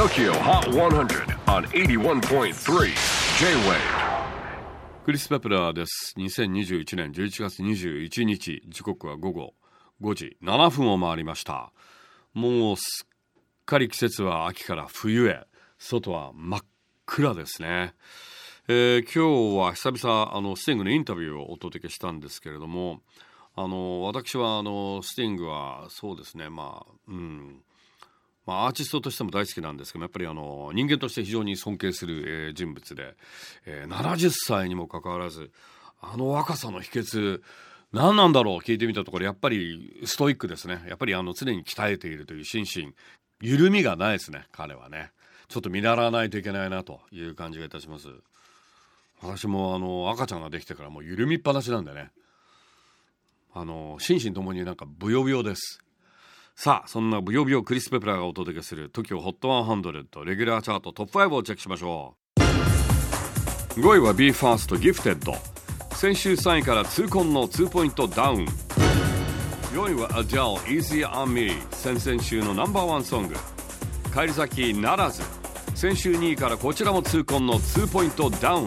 TOKYO HOT 100 on 81.3 J-WAVE. クリス・ペプラーです。2021年11月21日時刻は午後5時7分を回りました。もうすっかり季節は秋から冬へ。外は真っ暗ですね、えー今日は久々あのスティングのインタビューをお届けしたんですけれどもあの私はあのスティングはそうですね。まあうん。まあ、アーティストとしても大好きなんですけどやっぱりあの人間として非常に尊敬する、えー人物で、えー70歳にもかかわらずあの若さの秘訣何なんだろう聞いてみたところやっぱりストイックですね。やっぱりあの常に鍛えているという心身緩みがないですね彼はね。ちょっと見習わないといけないなという感じがいたします。私もあの赤ちゃんができてからもう緩みっぱなしなんでね。あの心身ともになんかブヨブヨです。さあそんなブヨブヨクリス・ペプラがお届けする TOKIOHOT100 レギュラーチャートトップ5をチェックしましょう。5位は BE:FIRST ギフテッド先週3位から痛恨の2ポイントダウン。4位は Adele Easy on Me 先々週のナンバーワンソング返り咲きならず。先週2位からこちらも痛恨の2ポイントダウン。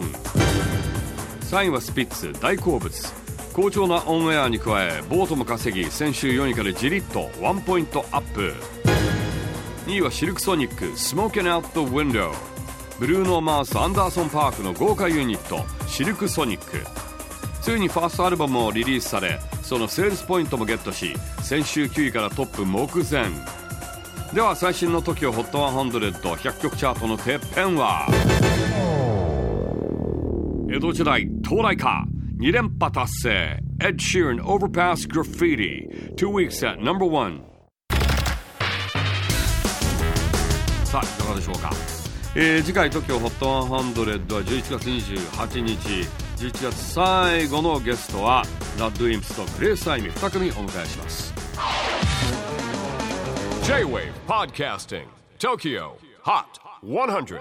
3位はスピッツ大好物。好調なオンエアに加え vote も稼ぎ先週4位からじりっとワンポイントアップ。2位はシルクソニック Smoking Out the Window ブルーノ・マース・アンダーソン・パークの豪華ユニットシルクソニック。ついにファーストアルバムもリリースされそのセールスポイントもゲットし先週9位からトップ目前。では最新の TOKIOHOT100100 曲チャートのてっぺんは。江戸時代到来か。2連覇達成 Ed Sheeran Overpass Graffiti Two weeks at number one さあいかがでしょうか、えー次回 TOKIOHOT100 は11月28日11月最後のゲストはラッドインプスとグレースアイミ2組お迎えします J-WAVE PODCASTING TOKYO HOT 100